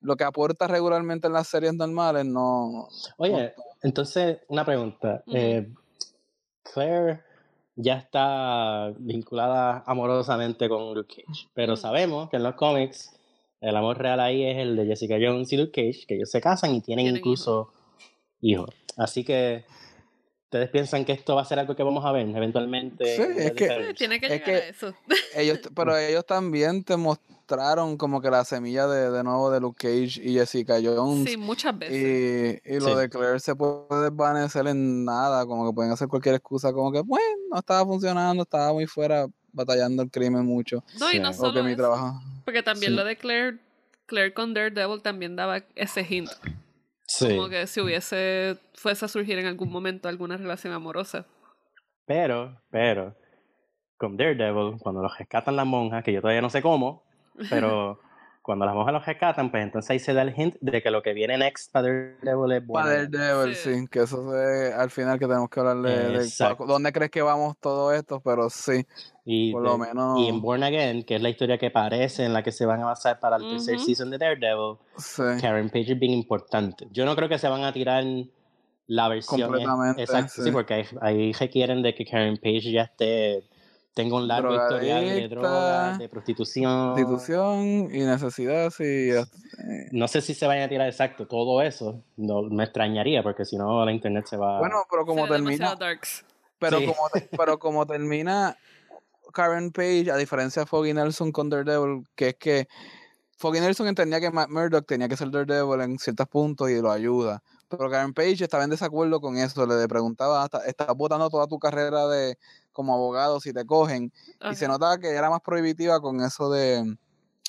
lo que aporta regularmente en las series normales no... Oye, entonces, una pregunta. Eh, Claire ya está vinculada amorosamente con Luke Cage, pero sabemos que en los cómics el amor real ahí es el de Jessica Jones y Luke Cage, que ellos se casan y tienen, Tienen incluso hijos. Así que, ¿ustedes piensan que esto va a ser algo que vamos a ver eventualmente? Sí, es The que- tiene que Es llegar que- a eso. ellos pero ellos también te mostraron como que la semilla de, de nuevo de Luke Cage y Jessica Jones Sí, muchas veces. y, y lo Sí. de Claire se puede desvanecer en nada como que pueden hacer cualquier excusa como que bueno no estaba funcionando estaba muy fuera batallando el crimen mucho No, y Sí. no solo que mi eso, trabajo porque también Sí. lo de Claire, Claire con Daredevil también daba ese hint. Sí. Como que si hubiese, fuese a surgir en algún momento alguna relación amorosa. Pero, pero, con Daredevil, cuando los rescatan las monjas, que yo todavía no sé cómo, pero cuando las monjas los rescatan, pues entonces ahí se da el hint de que lo que viene next para Daredevil es bueno. Para Daredevil, Sí. sí, que eso se, al final que tenemos que hablar de, de Exacto. dónde crees que vamos todo esto, pero sí, Y, por lo menos y en Born Again, que es la historia que parece en la que se van a basar para el tercer Ujú. season de Daredevil, sí, Karen Page es bien importante. Yo no creo que se van a tirar la versión es- Completamente, exacta, sí. sí. porque ahí, ahí requieren de que Karen Page ya esté tenga un largo historial de drogas, de prostitución. institución y necesidad, sí, eh, No sé si se vayan a tirar exacto todo eso. No me extrañaría porque si no la internet se va. bueno, pero como termina, pero Sí. como pero como termina Karen Page, a diferencia de Foggy Nelson con Daredevil, que es que Foggy Nelson entendía que Matt Murdock tenía que ser Daredevil en ciertos puntos y lo ayuda. Pero Karen Page estaba en desacuerdo con eso. Le preguntaba, hasta, estás botando toda tu carrera de como abogado si te cogen. Y se notaba que era más prohibitiva con eso de,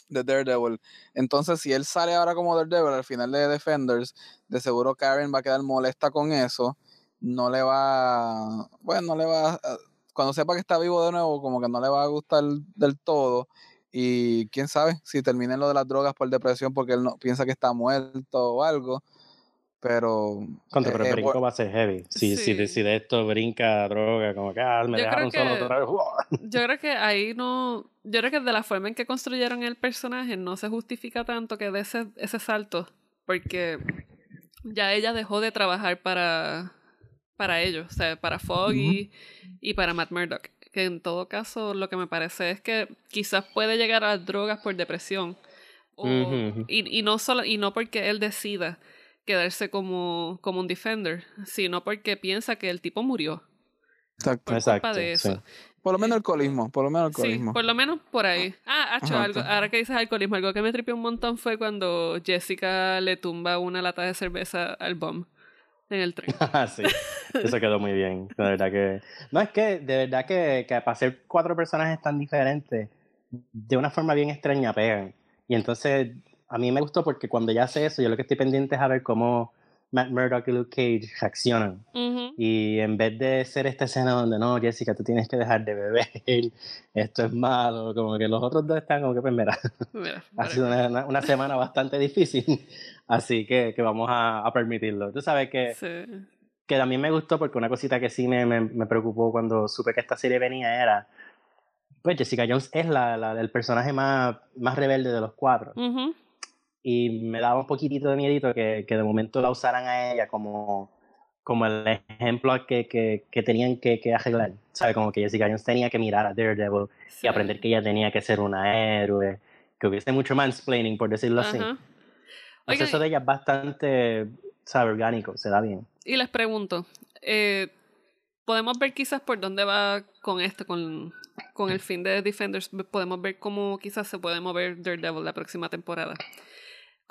de Daredevil. Entonces, si él sale ahora como Daredevil al final de Defenders, de seguro Karen va a quedar molesta con eso. No le va, bueno, no le va, cuando sepa que está vivo de nuevo, como que no le va a gustar del todo. Y quién sabe si terminen lo de las drogas por depresión porque él no piensa que está muerto o algo. Pero. Contra, pero el brinco va a ser heavy. Si, si, de esto brinca droga, como que ah, me dejaron solo otra vez. Yo creo que ahí no. Yo creo que de la forma en que construyeron el personaje no se justifica tanto que de ese, ese salto. Porque ya ella dejó de trabajar para, para ellos, o sea, para Foggy y para Matt Murdock. Que en todo caso lo que me parece es que quizás puede llegar a drogas por depresión. O, y, y, no solo, y no porque él decida quedarse como, como un defender, sino porque piensa que el tipo murió. Exacto. Por culpa de eso. Por lo menos alcoholismo, por lo menos alcoholismo. Sí, por lo menos por ahí. Ah, hecho algo, ahora que dices alcoholismo, algo que me tripió un montón fue cuando Jessica le tumba una lata de cerveza al bomb en el tren. Ah, sí, eso quedó muy bien. De verdad que. No, es que, de verdad que, que para ser cuatro personajes tan diferentes, de una forma bien extraña pegan. Y entonces a mí me gustó porque cuando ya hace eso, yo lo que estoy pendiente es a ver cómo Matt Murdock y Luke Cage reaccionan. Y en vez de ser esta escena donde no, Jessica, tú tienes que dejar de beber, esto es malo, como que los otros dos están como que, pues mira, ha sido una, una, semana bastante difícil, así que, que vamos a, a, permitirlo. Tú sabes que, sí. que a mí me gustó porque una cosita que sí me, me, me, preocupó cuando supe que esta serie venía era, pues Jessica Jones es la, la el personaje más, más rebelde de los cuatro y me daba un poquitito de miedito que, que de momento la usaran a ella como, como el ejemplo que, que, que tenían que, que, arreglar. ¿Sabe? Como que Jessica Jones tenía que mirar a Daredevil y aprender que ella tenía que ser una héroe, que hubiese mucho mansplaining, por decirlo así. El proceso de ella es bastante, ¿sabe? Orgánico, se da bien. Y les pregunto, eh, podemos ver quizás por dónde va con esto, con, con el fin de Defenders, podemos ver cómo quizás se puede mover Daredevil la próxima temporada.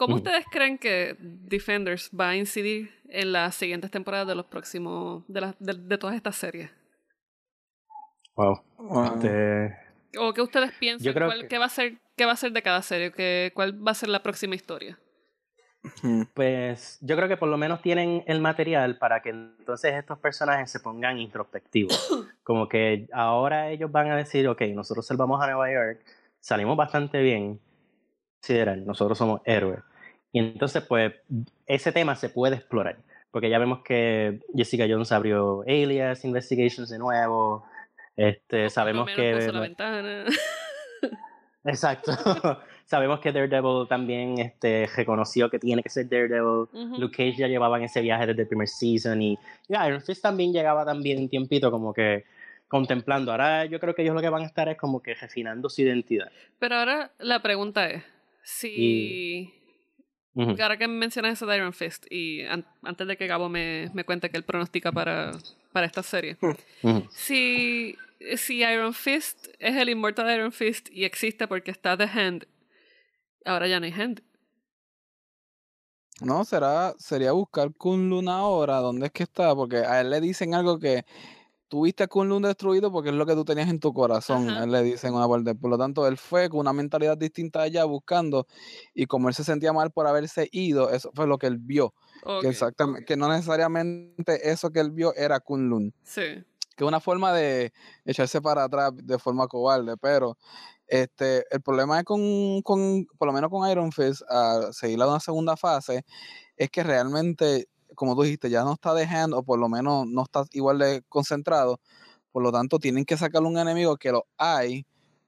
¿Cómo ustedes creen que Defenders va a incidir en las siguientes temporadas de los próximos, de, de, todas estas series? Wow. Este, ¿O qué ustedes piensan? Cuál, ¿qué, va a ser, ¿Qué va a ser de cada serie? ¿Qué, ¿Cuál va a ser la próxima historia? Pues yo creo que por lo menos tienen el material para que entonces estos personajes se pongan introspectivos. Como que ahora ellos van a decir, ok, nosotros salvamos a Nueva York, salimos bastante bien, nosotros somos héroes. Y entonces, pues, ese tema se puede explorar, porque ya vemos que Jessica Jones abrió Alias Investigations de nuevo, este, sabemos que... La ventana. Exacto. sabemos que Daredevil también este, reconoció que tiene que ser Daredevil. Luke Cage ya llevaba en ese viaje desde el primer season y, Iron Fist también llegaba también un tiempito como que contemplando. Ahora yo creo que ellos lo que van a estar es como que refinando su identidad. Pero ahora la pregunta es, Ahora que mencionas eso de Iron Fist, y antes de que Gabo me, me cuente que él pronostica para, para esta serie, si, si Iron Fist es el Immortal Iron Fist y existe porque está The Hand, ahora ya no hay Hand. No, será, sería buscar Kunlun ahora, ¿dónde es que está? Porque a él le dicen algo que tuviste a Kunlun destruido porque es lo que tú tenías en tu corazón, él le dice en una parte. Por lo tanto, él fue con una mentalidad distinta allá buscando y como él se sentía mal por haberse ido, eso fue lo que él vio. Que exactamente, que no necesariamente eso que él vio era Kunlun. Sí. Que es una forma de echarse para atrás de forma cobarde, pero este, el problema es con, con, por lo menos con Iron Fist, a seguir a una segunda fase, es que realmente como tú dijiste, ya no está dejando, o por lo menos no está igual de concentrado. Por lo tanto, tienen que sacarle un enemigo que lo hay,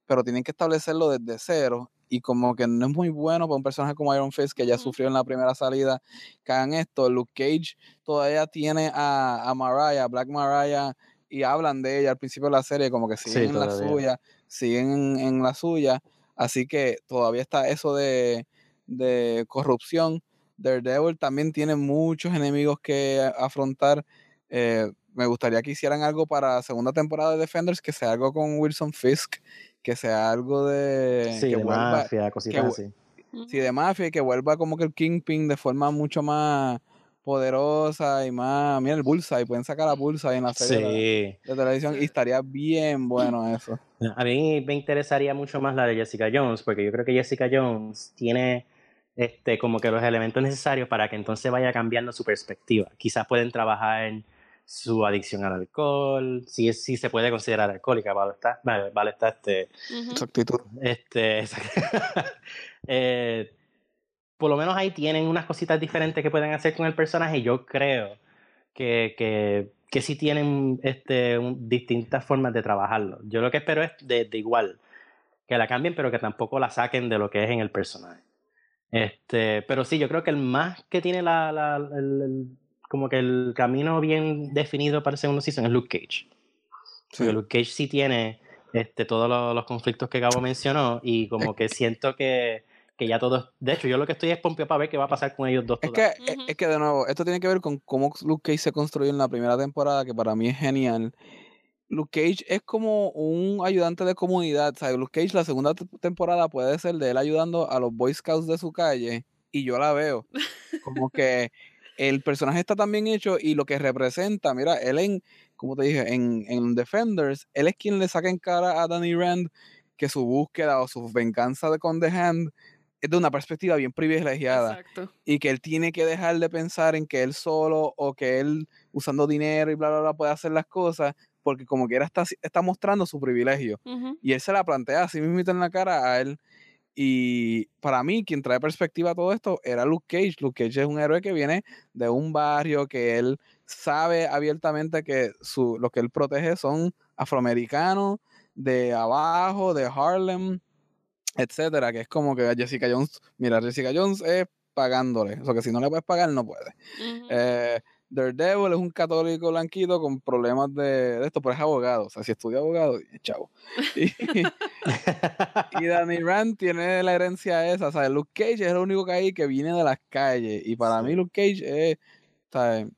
pero tienen que establecerlo desde cero. Y como que no es muy bueno para un personaje como Iron Fist, que ya sufrió en la primera salida, que hagan esto. Luke Cage todavía tiene a, a Mariah, Black Mariah, y hablan de ella al principio de la serie, como que siguen en la suya, siguen en, la suya. Así que todavía está eso de, de corrupción Daredevil también tiene muchos enemigos que afrontar. Eh, me gustaría que hicieran algo para la segunda temporada de Defenders, que sea algo con Wilson Fisk, que sea algo de... Sí, que de mafia, cositas así. Sí, de mafia y que vuelva como que el Kingpin de forma mucho más poderosa y más. Mira el Bullseye, pueden sacar a Bullseye en la serie de, televisión y estaría bien bueno eso. A mí me interesaría mucho más la de Jessica Jones, porque yo creo que Jessica Jones tiene este, como que los elementos necesarios para que entonces vaya cambiando su perspectiva. Quizás pueden trabajar en su adicción al alcohol, si, si se puede considerar alcohólica, vale está, vale, está este, actitud. Este, eh, por lo menos ahí tienen unas cositas diferentes que pueden hacer con el personaje y yo creo que, que, que sí tienen este, distintas formas de trabajarlo. Yo lo que espero es de, igual, que la cambien pero que tampoco la saquen de lo que es en el personaje. Este, pero sí, yo creo que el más que tiene la, la el, como que el camino bien definido para el segundo season es Luke Cage. Sí. Luke Cage sí tiene este, todos los, conflictos que Gabo mencionó y como que siento que que ya todos. De hecho, yo lo que estoy es pompeo para ver qué va a pasar con ellos dos. Es que, es que, de nuevo, esto tiene que ver con cómo Luke Cage se construyó en la primera temporada, que para mí es genial. Luke Cage es como un ayudante de comunidad. O Luke Cage, la segunda temporada puede ser de él ayudando a los Boy Scouts de su calle, y yo la veo. Como que el personaje está tan bien hecho y lo que representa, mira, él en, como te dije, en, en Defenders, él es quien le saca en cara a Danny Rand que su búsqueda o su venganza de con The Hand es de una perspectiva bien privilegiada. Y que él tiene que dejar de pensar en que él solo o que él usando dinero y bla, bla, bla puede hacer las cosas, porque como quiera está, está mostrando su privilegio. Y él se la plantea así mismo en la cara a él. Y para mí, quien trae perspectiva a todo esto era Luke Cage. Luke Cage es un héroe que viene de un barrio que él sabe abiertamente que su, lo que él protege son afroamericanos de abajo, de Harlem, etcétera, que es como que Jessica Jones, mira, Jessica Jones es pagándole, o sea que si no le puedes pagar, no puede. eh, Daredevil es un católico blanquito con problemas de, esto, pero es abogado, o sea, si estudia abogado, chavo. Y, y Danny Rand tiene la herencia esa, o sea, Luke Cage es el único que hay que viene de las calles, y para mí Luke Cage es, ¿sabes?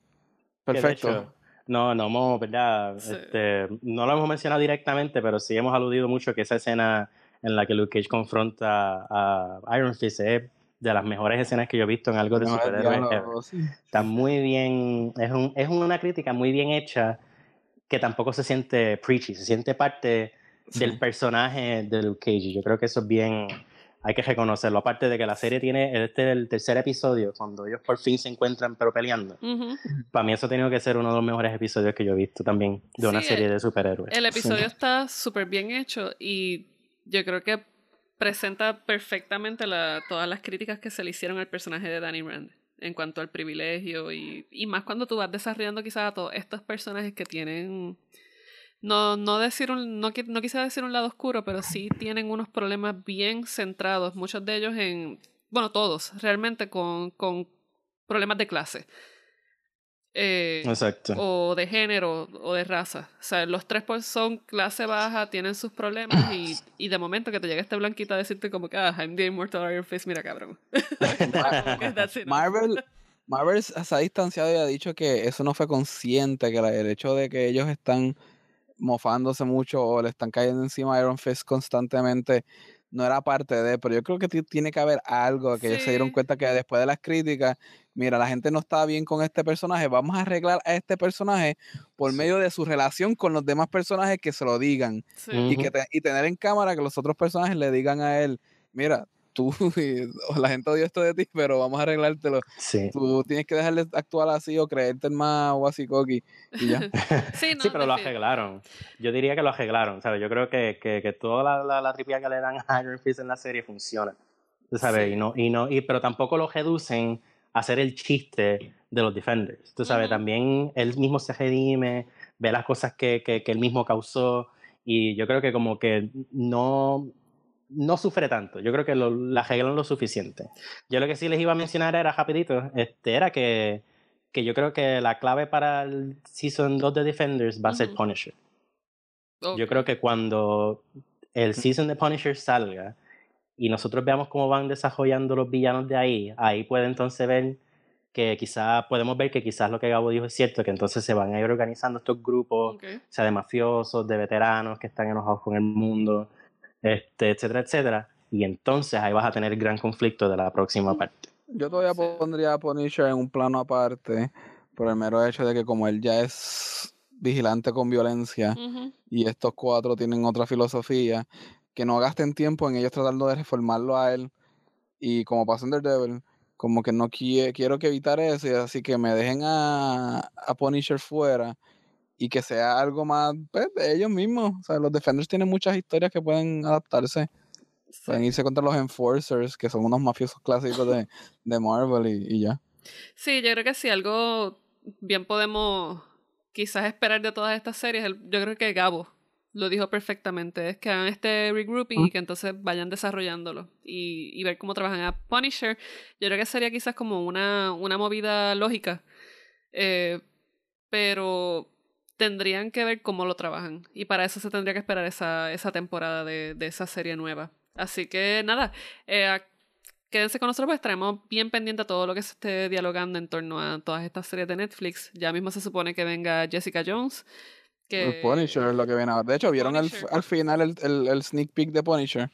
Perfecto. no, no hemos, ¿verdad? Este, no lo hemos mencionado directamente, pero sí hemos aludido mucho que esa escena en la que Luke Cage confronta a Iron Fist es de las mejores escenas que yo he visto en algo de superhéroes. Está muy bien, es, un, es una crítica muy bien hecha que tampoco se siente preachy, se siente parte del personaje de Luke Cage. Yo creo que eso es bien, hay que reconocerlo. Aparte de que la serie tiene, este es el tercer episodio, cuando ellos por fin se encuentran pero peleando. Para mí eso ha tenido que ser uno de los mejores episodios que yo he visto también de una serie de superhéroes. El episodio está súper bien hecho y yo creo que presenta perfectamente la, todas las críticas que se le hicieron al personaje de Danny Rand en cuanto al privilegio y, y más cuando tú vas desarrollando quizás a todos estos personajes que tienen no, no decir un, no, no quise decir un lado oscuro, pero sí tienen unos problemas bien centrados, muchos de ellos en, bueno, todos, realmente con, con problemas de clase. Eh, Exacto. o de género o de raza. O sea, los tres pues son clase baja, tienen sus problemas y, y de momento que te llega este blanquito a decirte como que, ah, I'm the immortal Iron Fist, mira cabrón. Marvel, Marvel se ha distanciado y ha dicho que eso no fue consciente, que el hecho de que ellos están mofándose mucho o le están cayendo encima a Iron Fist constantemente no era parte de, pero yo creo que tiene que haber algo, que ellos se dieron cuenta que después de las críticas, mira, la gente no está bien con este personaje, vamos a arreglar a este personaje por medio de su relación con los demás personajes que se lo digan y, que y tener en cámara que los otros personajes le digan a él, mira, tú, la gente odió esto de ti, pero vamos a arreglártelo. Tú tienes que dejarle actuar así o creerte más o así coqui y ya. sí, sí, pero lo arreglaron. Yo diría que lo arreglaron, ¿sabes? Yo creo que, que, que toda la, la, la tripia que le dan a Iron Fist en la serie funciona, ¿sabes? Y no, y no, y, pero tampoco lo reducen a hacer el chiste de los Defenders, tú sabes, también él mismo se redime, ve las cosas que, que, que él mismo causó y yo creo que como que no no sufre tanto. Yo creo que lo, la arreglan lo suficiente. Yo lo que sí les iba a mencionar era rapidito, este, era que, que yo creo que la clave para el Season 2 de Defenders va a ser Punisher. Yo creo que cuando el Season de Punisher salga y nosotros veamos cómo van desarrollando los villanos de ahí, ahí puede entonces ver que quizás podemos ver que quizás lo que Gabo dijo es cierto, que entonces se van a ir organizando estos grupos, sea de mafiosos, de veteranos que están enojados con el mundo, este, etcétera, etcétera. Y entonces ahí vas a tener el gran conflicto de la próxima parte. Yo todavía Sí. pondría a Punisher en un plano aparte por el mero hecho de que como él ya es vigilante con violencia y estos cuatro tienen otra filosofía, que no gasten tiempo en ellos tratando de reformarlo a él y como pasó en Daredevil, como que no quiero, quiero que evitar eso, y así que me dejen a, a Punisher fuera y que sea algo más pues, de ellos mismos. O sea, los Defenders tienen muchas historias que pueden adaptarse. Sí. Pueden irse contra los Enforcers, que son unos mafiosos clásicos de, de Marvel y, y ya. Sí, yo creo que sí, algo bien podemos quizás esperar de todas estas series. Yo creo que Gabo lo dijo perfectamente, es que hagan este regrouping y que entonces vayan desarrollándolo y, y ver cómo trabajan a Punisher. Yo creo que sería quizás como una, una movida lógica, eh, pero tendrían que ver cómo lo trabajan y para eso se tendría que esperar esa, esa temporada de, de esa serie nueva. Así que nada, eh, quédense con nosotros, pues estaremos bien pendientes a todo lo que se esté dialogando en torno a todas estas series de Netflix. Ya mismo se supone que venga Jessica Jones. Que, El Punisher es lo que viene ahora. De hecho, ¿vieron al, al final el, el, el sneak peek de Punisher?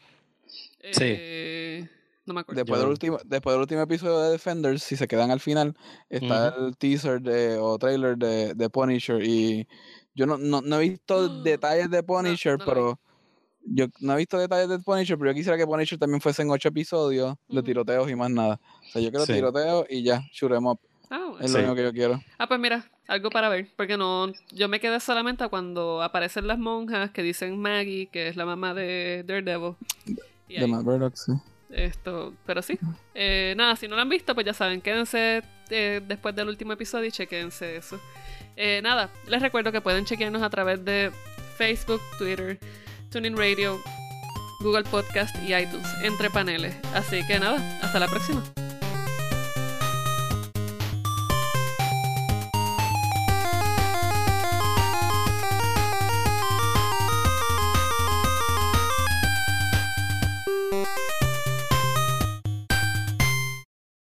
Sí. No me acuerdo. Después, Yo- del último, después del último episodio de Defenders, si se quedan al final, está el teaser de, o trailer de, de Punisher. Y yo no, no, no he visto detalles de Punisher, no pero yo no he visto detalles de Punisher, pero yo quisiera que Punisher también fuese en ocho episodios de tiroteos y más nada. O sea, yo quiero Sí. tiroteos y ya, shoot 'em up. Ah. Es Sí. lo único que yo quiero. Ah, pues mira, algo para ver, porque no, yo me quedé solamente cuando aparecen las monjas que dicen Maggie, que es la mamá de Daredevil. Y De Matt Murdock, sí. Esto, pero sí. Eh, nada, si no lo han visto, pues ya saben, quédense eh, después del último episodio y chequense eso. Eh, nada, les recuerdo que pueden chequearnos a través de Facebook, Twitter, TuneIn Radio, Google Podcast y iTunes, entre paneles. Así que nada, hasta la próxima.